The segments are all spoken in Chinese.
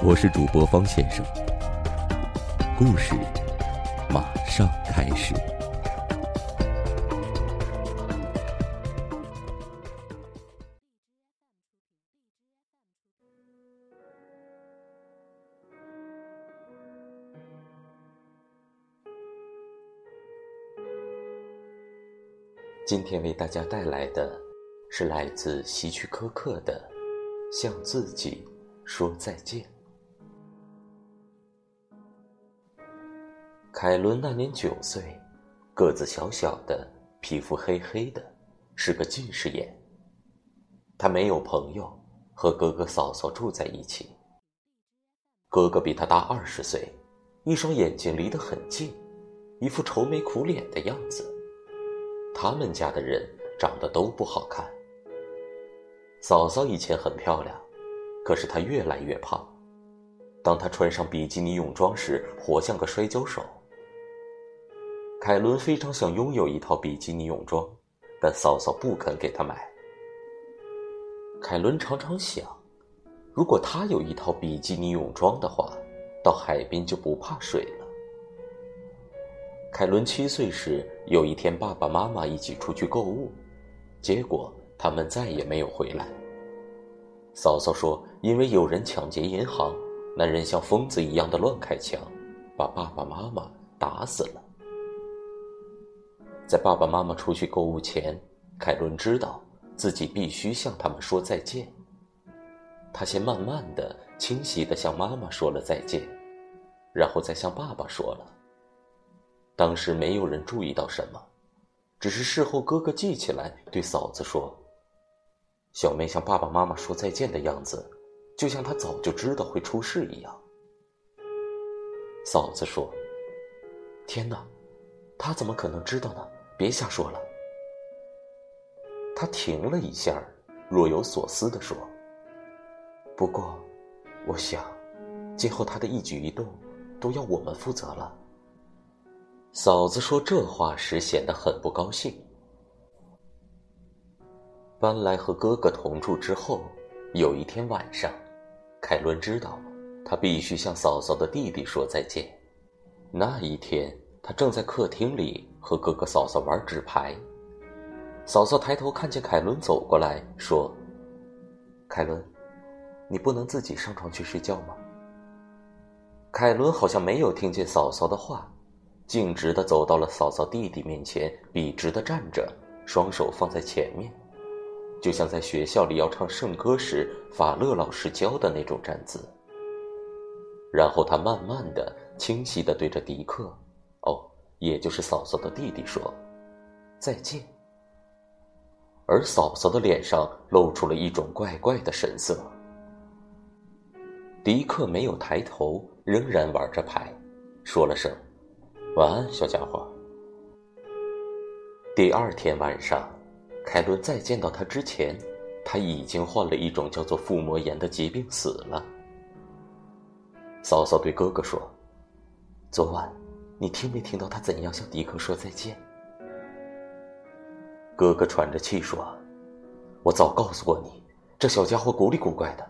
我是主播方先生，故事马上开始。今天为大家带来的是来自希区柯克的《向自己说再见》。凯伦那年九岁，个子小小的，皮肤黑黑的，是个近视眼。他没有朋友，和哥哥嫂嫂住在一起。哥哥比他大二十岁，一双眼睛离得很近，一副愁眉苦脸的样子。他们家的人长得都不好看。嫂嫂以前很漂亮，可是她越来越胖。当她穿上比基尼泳装时，活像个摔跤手。凯伦非常想拥有一套比基尼泳装，但嫂嫂不肯给他买。凯伦常常想，如果他有一套比基尼泳装的话，到海边就不怕水了。凯伦七岁时，有一天，爸爸妈妈一起出去购物，结果他们再也没有回来。嫂嫂说，因为有人抢劫银行，男人像疯子一样的乱开枪，把爸爸妈妈打死了。在爸爸妈妈出去购物前，凯伦知道自己必须向他们说再见。他先慢慢的、清晰的向妈妈说了再见，然后再向爸爸说了。当时没有人注意到什么，只是事后哥哥记起来，对嫂子说：“小妹向爸爸妈妈说再见的样子，就像她早就知道会出事一样。”嫂子说：“天哪，他怎么可能知道呢？别瞎说了。”他停了一下，若有所思地说：“不过，我想，今后他的一举一动，都要我们负责了。”嫂子说这话时显得很不高兴。搬来和哥哥同住之后，有一天晚上，凯伦知道他必须向嫂嫂的弟弟说再见。那一天，他正在客厅里和哥哥嫂嫂玩纸牌。嫂嫂抬头看见凯伦走过来，说：“凯伦，你不能自己上床去睡觉吗？”凯伦好像没有听见嫂嫂的话。径直的走到了嫂嫂弟弟面前，笔直的站着，双手放在前面，就像在学校里要唱圣歌时法乐老师教的那种站姿。然后他慢慢的、清晰的对着迪克，也就是嫂嫂的弟弟说：“再见。”而嫂嫂的脸上露出了一种怪怪的神色。迪克没有抬头，仍然玩着牌，说了声。晚安，小家伙。第二天晚上，凯伦再见到他之前，他已经患了一种叫做腹膜炎的疾病死了。嫂嫂对哥哥说：“昨晚，你听没听到他怎样向迪克说再见？”哥哥喘着气说：“我早告诉过你，这小家伙古里古怪的，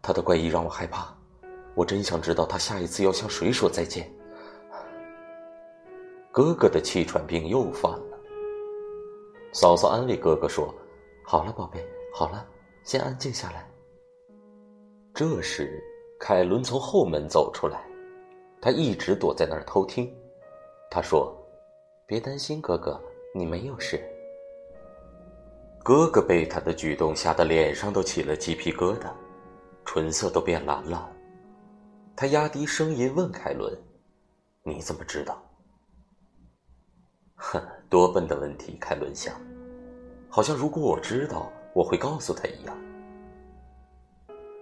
他的怪异让我害怕。我真想知道他下一次要向谁说再见。”哥哥的气喘病又犯了。嫂嫂安慰哥哥说：“好了，宝贝，好了，先安静下来。”这时，凯伦从后门走出来，他一直躲在那儿偷听。他说：“别担心，哥哥，你没有事。”哥哥被他的举动吓得脸上都起了鸡皮疙瘩，唇色都变蓝了。他压低声音问凯伦：“你怎么知道？”哼，多笨的问题！凯伦想，好像如果我知道，我会告诉他一样。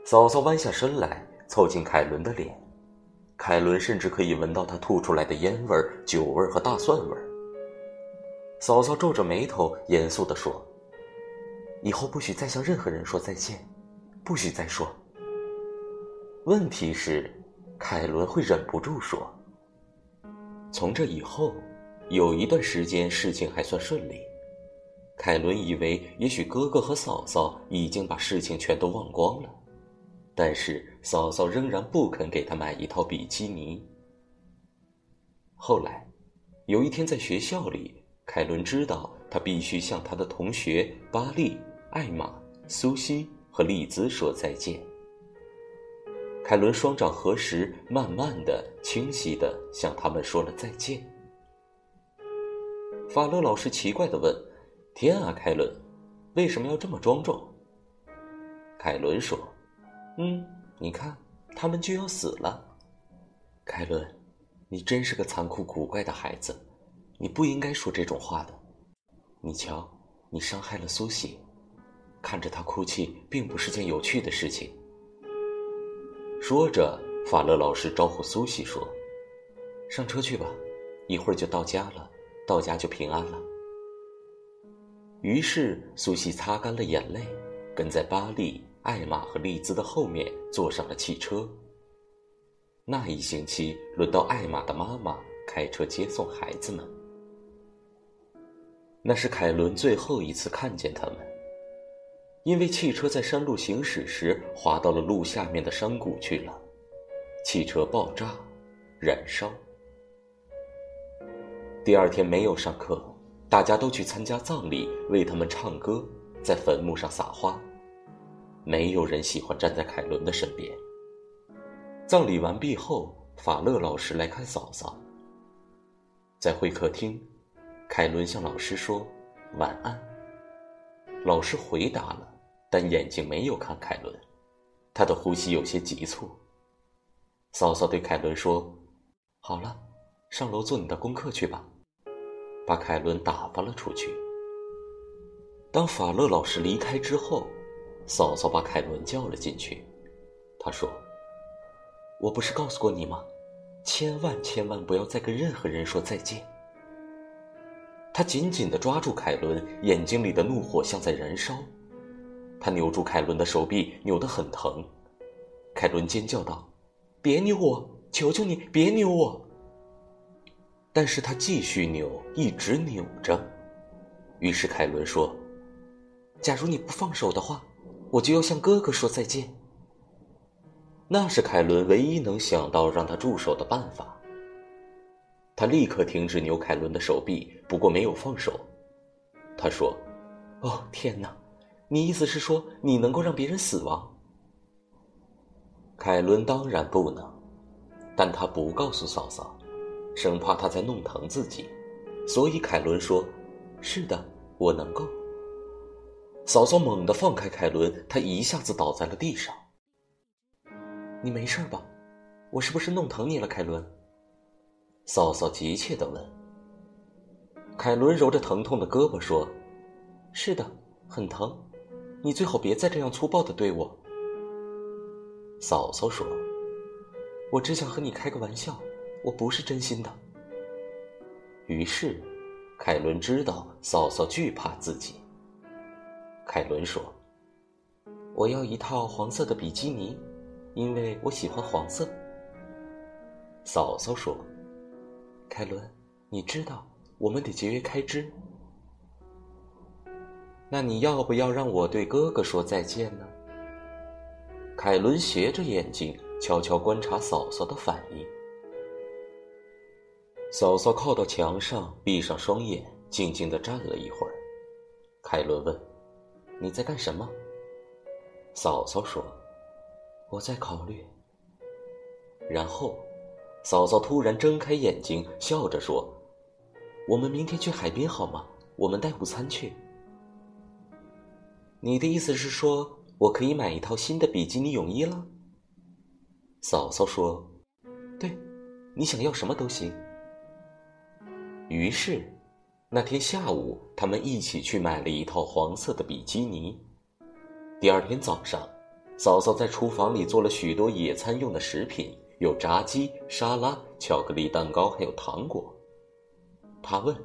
嫂嫂弯下身来，凑近凯伦的脸，凯伦甚至可以闻到他吐出来的烟味、酒味和大蒜味。嫂嫂皱着眉头，严肃地说：“以后不许再向任何人说再见，不许再说。”问题是，凯伦会忍不住说。从这以后，有一段时间事情还算顺利。凯伦以为也许哥哥和嫂嫂已经把事情全都忘光了。但是嫂嫂仍然不肯给他买一套比基尼。后来，有一天在学校里，凯伦知道他必须向他的同学巴利、艾玛、苏西和丽兹说再见。凯伦双掌合十，慢慢的、清晰的向他们说了再见。法勒老师奇怪的问：“天啊，凯伦，为什么要这么庄重？”凯伦说。嗯，你看，他们就要死了。凯伦，你真是个残酷古怪的孩子，你不应该说这种话的。你瞧，你伤害了苏西，看着她哭泣并不是件有趣的事情。说着，法勒老师招呼苏西说：“上车去吧，一会儿就到家了，到家就平安了。”于是，苏西擦干了眼泪，跟在巴利。艾玛和丽兹的后面坐上了汽车。那一星期轮到艾玛的妈妈开车接送孩子们。那是凯伦最后一次看见他们，因为汽车在山路行驶时滑到了路下面的山谷去了，汽车爆炸，燃烧。第二天没有上课，大家都去参加葬礼，为他们唱歌，在坟墓上撒花。没有人喜欢站在凯伦的身边。葬礼完毕后，法勒老师来看嫂嫂。在会客厅，凯伦向老师说：“晚安。”老师回答了，但眼睛没有看凯伦，他的呼吸有些急促。嫂嫂对凯伦说：“好了，上楼做你的功课去吧。”把凯伦打发了出去。当法勒老师离开之后。嫂嫂把凯伦叫了进去，她说：“我不是告诉过你吗？千万千万不要再跟任何人说再见。”她紧紧地抓住凯伦，眼睛里的怒火像在燃烧。她扭住凯伦的手臂，扭得很疼。凯伦尖叫道：“别扭我！求求你别扭我！”但是他继续扭，一直扭着。于是凯伦说：“假如你不放手的话。”我就要向哥哥说再见。那是凯伦唯一能想到让他住手的办法。他立刻停止扭凯伦的手臂，不过没有放手。他说：“哦，天哪！你意思是说你能够让别人死亡？”凯伦当然不能，但他不告诉嫂嫂，生怕他在弄疼自己，所以凯伦说：“是的，我能够。”嫂嫂猛地放开凯伦，他一下子倒在了地上。你没事吧？我是不是弄疼你了，凯伦？嫂嫂急切地问。凯伦揉着疼痛的胳膊说：“是的，很疼。你最好别再这样粗暴地对我。”嫂嫂说：“我只想和你开个玩笑，我不是真心的。”于是，凯伦知道嫂嫂惧怕自己。凯伦说：“我要一套黄色的比基尼，因为我喜欢黄色。”嫂嫂说：“凯伦，你知道我们得节约开支。那你要不要让我对哥哥说再见呢？”凯伦斜着眼睛，悄悄观察嫂嫂的反应。嫂嫂靠到墙上，闭上双眼，静静的站了一会儿。凯伦问。你在干什么？嫂嫂说：“我在考虑。”然后，嫂嫂突然睁开眼睛，笑着说：“我们明天去海边好吗？我们带午餐去。”你的意思是说我可以买一套新的比基尼泳衣了？嫂嫂说：“对，你想要什么都行。”于是。那天下午，他们一起去买了一套黄色的比基尼。第二天早上，嫂嫂在厨房里做了许多野餐用的食品，有炸鸡、沙拉、巧克力蛋糕，还有糖果。他问：“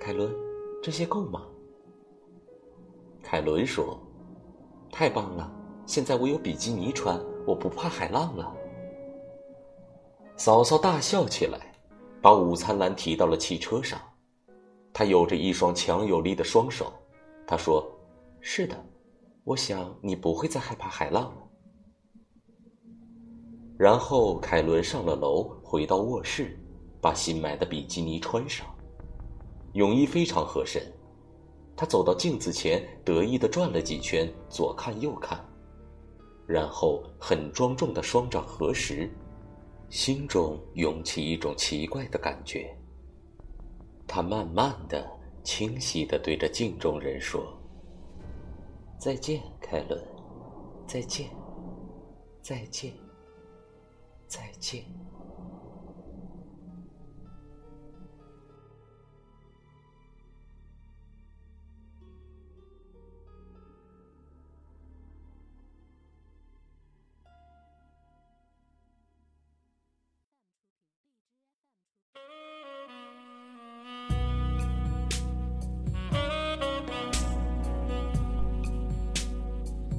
凯伦，这些够吗？”凯伦说：“太棒了！现在我有比基尼穿，我不怕海浪了。”嫂嫂大笑起来，把午餐篮提到了汽车上。他有着一双强有力的双手。他说：“是的，我想你不会再害怕海浪了。”然后凯伦上了楼，回到卧室，把新买的比基尼穿上，泳衣非常合身。他走到镜子前，得意地转了几圈，左看右看，然后很庄重的双掌合十。心中涌起一种奇怪的感觉。他慢慢的、清晰的对着镜中人说：“再见，凯伦，再见，再见，再见。”